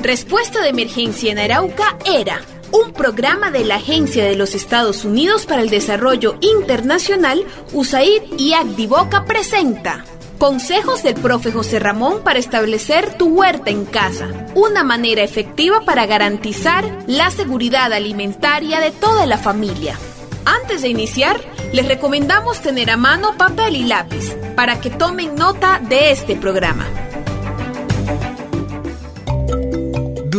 Respuesta de emergencia en Arauca era un programa de la Agencia de los Estados Unidos para el Desarrollo Internacional, USAID y Agdivoca presenta. Consejos del profe José Ramón para establecer tu huerta en casa. Una manera efectiva para garantizar la seguridad alimentaria de toda la familia. Antes de iniciar, les recomendamos tener a mano papel y lápiz para que tomen nota de este programa.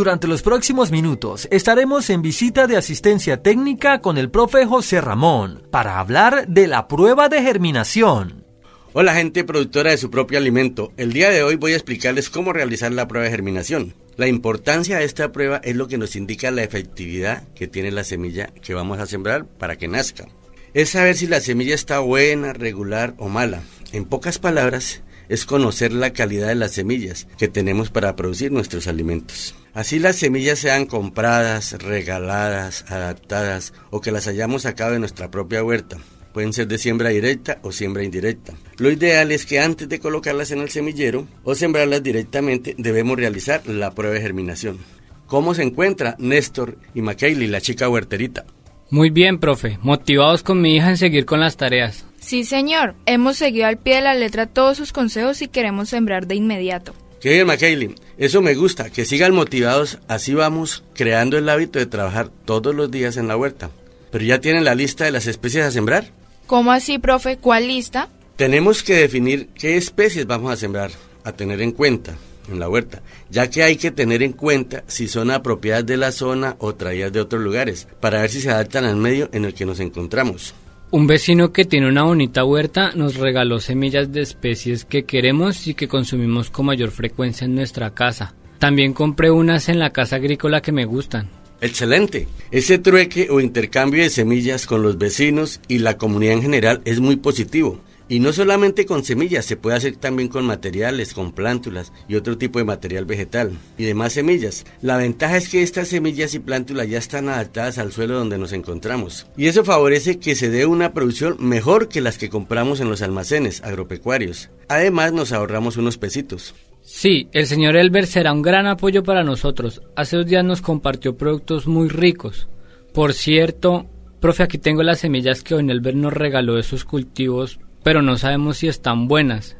Durante los próximos minutos estaremos en visita de asistencia técnica con el profe José Ramón para hablar de la prueba de germinación. Hola gente productora de su propio alimento. El día de hoy voy a explicarles cómo realizar la prueba de germinación. La importancia de esta prueba es lo que nos indica la efectividad que tiene la semilla que vamos a sembrar para que nazca. Es saber si la semilla está buena, regular o mala. En pocas palabras, es conocer la calidad de las semillas que tenemos para producir nuestros alimentos. Así las semillas sean compradas, regaladas, adaptadas o que las hayamos sacado de nuestra propia huerta. Pueden ser de siembra directa o siembra indirecta. Lo ideal es que antes de colocarlas en el semillero o sembrarlas directamente debemos realizar la prueba de germinación. ¿Cómo se encuentra Néstor y McKaylee, la chica huerterita? Muy bien, profe. Motivados con mi hija en seguir con las tareas. Sí, señor. Hemos seguido al pie de la letra todos sus consejos y queremos sembrar de inmediato. Qué bien, McKaylee. Eso me gusta, que sigan motivados. Así vamos creando el hábito de trabajar todos los días en la huerta. ¿Pero ya tienen la lista de las especies a sembrar? ¿Cómo así, profe? ¿Cuál lista? Tenemos que definir qué especies vamos a sembrar, a tener en cuenta en la huerta, ya que hay que tener en cuenta si son apropiadas de la zona o traídas de otros lugares, para ver si se adaptan al medio en el que nos encontramos. Un vecino que tiene una bonita huerta nos regaló semillas de especies que queremos y que consumimos con mayor frecuencia en nuestra casa. También compré unas en la casa agrícola que me gustan. Excelente. Ese trueque o intercambio de semillas con los vecinos y la comunidad en general es muy positivo. Y no solamente con semillas, se puede hacer también con materiales, con plántulas y otro tipo de material vegetal y demás semillas. La ventaja es que estas semillas y plántulas ya están adaptadas al suelo donde nos encontramos. Y eso favorece que se dé una producción mejor que las que compramos en los almacenes agropecuarios. Además nos ahorramos unos pesitos. Sí, el señor Elber será un gran apoyo para nosotros. Hace dos días nos compartió productos muy ricos. Por cierto, profe, aquí tengo las semillas que don Elber nos regaló de sus cultivos pero no sabemos si están buenas.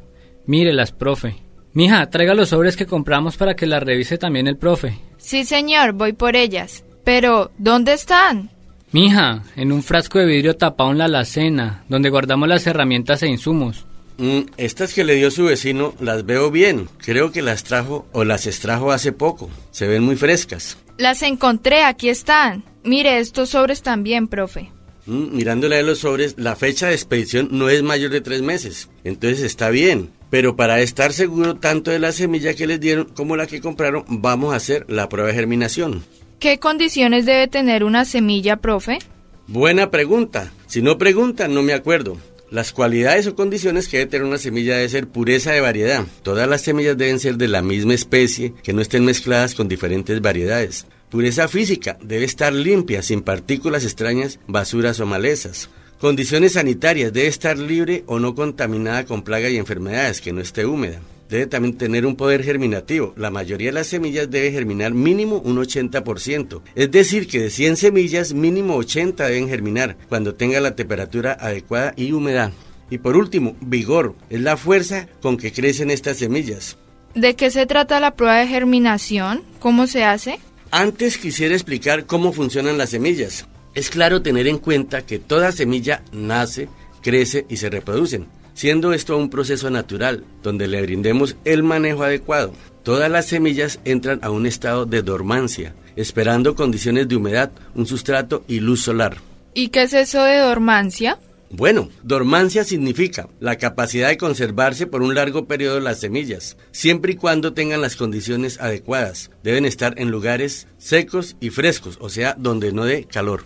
Mírelas, profe. Mija, traiga los sobres que compramos para que las revise también el profe. Sí, señor, voy por ellas. Pero, ¿dónde están? Mija, en un frasco de vidrio tapado en la alacena, donde guardamos las herramientas e insumos. Mm, estas que le dio su vecino las veo bien. Creo que las trajo o las extrajo hace poco. Se ven muy frescas. Las encontré, aquí están. Mire, estos sobres también, profe. Mirándole a los sobres, la fecha de expedición no es mayor de tres meses. Entonces está bien. Pero para estar seguro tanto de la semilla que les dieron como la que compraron, vamos a hacer la prueba de germinación. ¿Qué condiciones debe tener una semilla, profe? Buena pregunta. Si no preguntan, no me acuerdo. Las cualidades o condiciones que debe tener una semilla debe ser pureza de variedad. Todas las semillas deben ser de la misma especie, que no estén mezcladas con diferentes variedades. Pureza física debe estar limpia, sin partículas extrañas, basuras o malezas. Condiciones sanitarias debe estar libre o no contaminada con plagas y enfermedades, que no esté húmeda. Debe también tener un poder germinativo. La mayoría de las semillas debe germinar mínimo un 80%. Es decir, que de 100 semillas, mínimo 80 deben germinar cuando tenga la temperatura adecuada y humedad. Y por último, vigor. Es la fuerza con que crecen estas semillas. ¿De qué se trata la prueba de germinación? ¿Cómo se hace? Antes quisiera explicar cómo funcionan las semillas. Es claro tener en cuenta que toda semilla nace, crece y se reproducen, siendo esto un proceso natural, donde le brindemos el manejo adecuado. Todas las semillas entran a un estado de dormancia, esperando condiciones de humedad, un sustrato y luz solar. ¿Y qué es eso de dormancia? Bueno, dormancia significa la capacidad de conservarse por un largo periodo las semillas, siempre y cuando tengan las condiciones adecuadas. Deben estar en lugares secos y frescos, o sea, donde no dé calor.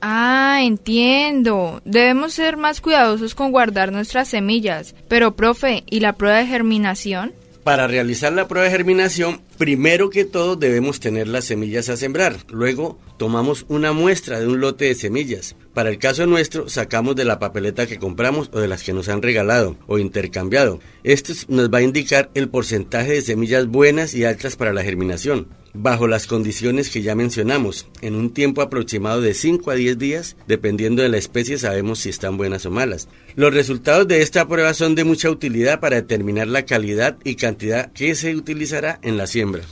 Ah, entiendo. Debemos ser más cuidadosos con guardar nuestras semillas. Pero, profe, ¿y la prueba de germinación? Para realizar la prueba de germinación, primero que todo debemos tener las semillas a sembrar. Luego tomamos una muestra de un lote de semillas. Para el caso nuestro, sacamos de la papeleta que compramos o de las que nos han regalado o intercambiado. Esto nos va a indicar el porcentaje de semillas buenas y altas para la germinación bajo las condiciones que ya mencionamos, en un tiempo aproximado de 5 a 10 días, dependiendo de la especie sabemos si están buenas o malas. Los resultados de esta prueba son de mucha utilidad para determinar la calidad y cantidad que se utilizará en la siembra.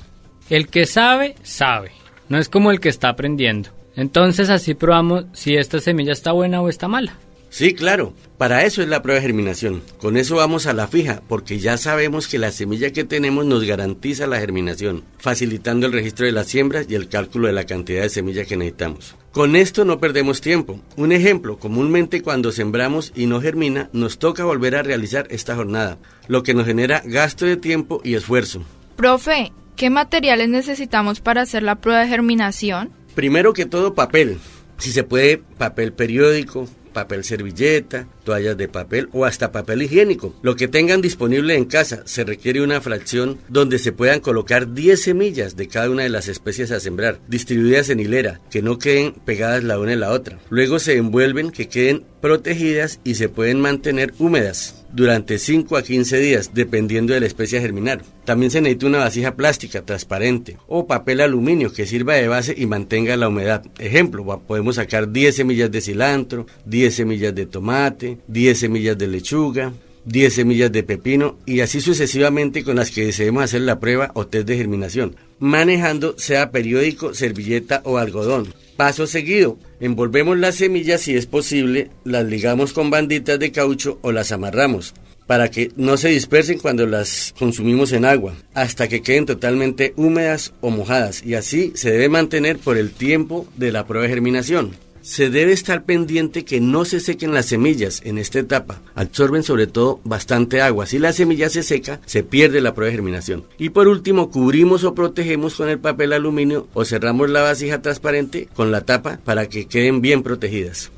El que sabe, sabe, no es como el que está aprendiendo. Entonces así probamos si esta semilla está buena o está mala. Sí, claro. Para eso es la prueba de germinación. Con eso vamos a la fija, porque ya sabemos que la semilla que tenemos nos garantiza la germinación, facilitando el registro de las siembras y el cálculo de la cantidad de semilla que necesitamos. Con esto no perdemos tiempo. Un ejemplo, comúnmente cuando sembramos y no germina, nos toca volver a realizar esta jornada, lo que nos genera gasto de tiempo y esfuerzo. Profe, ¿qué materiales necesitamos para hacer la prueba de germinación? Primero que todo papel. Si se puede, papel periódico, papel servilleta, toallas de papel o hasta papel higiénico. Lo que tengan disponible en casa. Se requiere una fracción donde se puedan colocar 10 semillas de cada una de las especies a sembrar, distribuidas en hilera, que no queden pegadas la una en la otra. Luego se envuelven que queden protegidas y se pueden mantener húmedas durante 5 a 15 días, dependiendo de la especie germinar. También se necesita una vasija plástica transparente o papel aluminio que sirva de base y mantenga la humedad. Ejemplo, podemos sacar 10 semillas de cilantro, 10 semillas de tomate, 10 semillas de lechuga, 10 semillas de pepino y así sucesivamente con las que deseemos hacer la prueba o test de germinación, manejando sea periódico, servilleta o algodón. Paso seguido, envolvemos las semillas si es posible, las ligamos con banditas de caucho o las amarramos para que no se dispersen cuando las consumimos en agua, hasta que queden totalmente húmedas o mojadas y así se debe mantener por el tiempo de la prueba de germinación se debe estar pendiente que no se sequen las semillas en esta etapa. Absorben sobre todo bastante agua. Si la semilla se seca, se pierde la prueba de germinación. Y por último, cubrimos o protegemos con el papel aluminio o cerramos la vasija transparente con la tapa para que queden bien protegidas.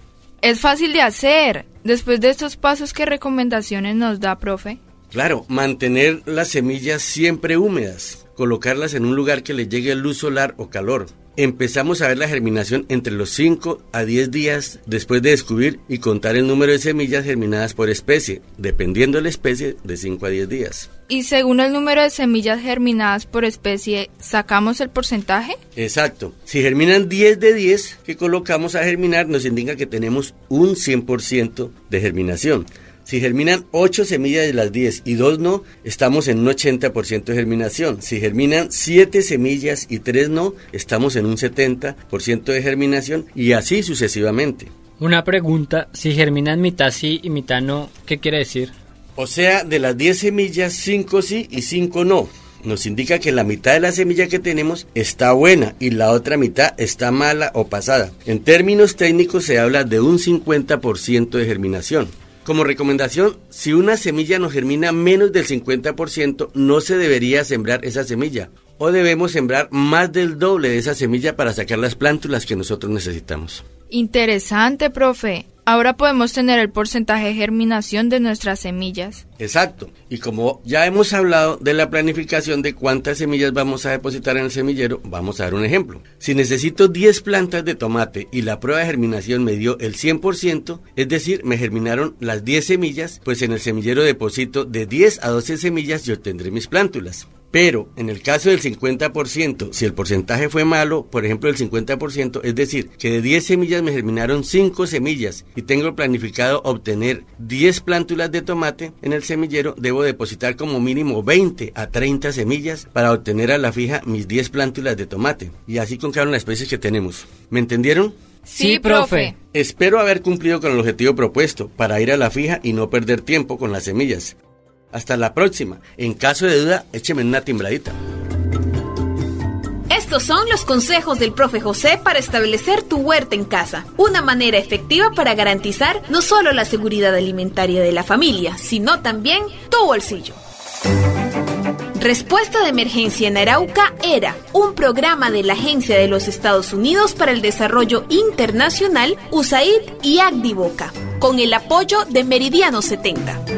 Es fácil de hacer. Después de estos pasos, ¿qué recomendaciones nos da, profe? Claro, mantener las semillas siempre húmedas, colocarlas en un lugar que les llegue luz solar o calor, empezamos a ver la germinación entre los 5 a 10 días después de descubrir y contar el número de semillas germinadas por especie, dependiendo de la especie, de 5 a 10 días. ¿Y según el número de semillas germinadas por especie, sacamos el porcentaje? Exacto. Si germinan 10 de 10 que colocamos a germinar, nos indica que tenemos un 100% de germinación. Si germinan 8 semillas de las 10 y 2 no, estamos en un 80% de germinación. Si germinan 7 semillas y 3 no, estamos en un 70% de germinación y así sucesivamente. Una pregunta, si germinan mitad sí y mitad no, ¿qué quiere decir? O sea, de las 10 semillas, 5 sí y 5 no. Nos indica que la mitad de la semilla que tenemos está buena y la otra mitad está mala o pasada. En términos técnicos se habla de un 50% de germinación. Como recomendación, si una semilla no germina menos del 50%, no se debería sembrar esa semilla. O debemos sembrar más del doble de esa semilla para sacar las plántulas que nosotros necesitamos. Interesante, profe. Ahora podemos tener el porcentaje de germinación de nuestras semillas. Exacto. Y como ya hemos hablado de la planificación de cuántas semillas vamos a depositar en el semillero, vamos a dar un ejemplo. Si necesito 10 plantas de tomate y la prueba de germinación me dio el 100%, es decir, me germinaron las 10 semillas, pues en el semillero deposito de 10 a 12 semillas y obtendré mis plántulas. Pero en el caso del 50%, si el porcentaje fue malo, por ejemplo el 50%, es decir, que de 10 semillas me germinaron 5 semillas y tengo planificado obtener 10 plántulas de tomate en el semillero, debo depositar como mínimo 20 a 30 semillas para obtener a la fija mis 10 plántulas de tomate. Y así con cada una de las especies que tenemos. ¿Me entendieron? Sí, profe. Espero haber cumplido con el objetivo propuesto para ir a la fija y no perder tiempo con las semillas. Hasta la próxima. En caso de duda, écheme una timbradita. Estos son los consejos del profe José para establecer tu huerta en casa, una manera efectiva para garantizar no solo la seguridad alimentaria de la familia, sino también tu bolsillo. Respuesta de Emergencia en Arauca era un programa de la Agencia de los Estados Unidos para el Desarrollo Internacional, USAID y Agdivoca, con el apoyo de Meridiano 70.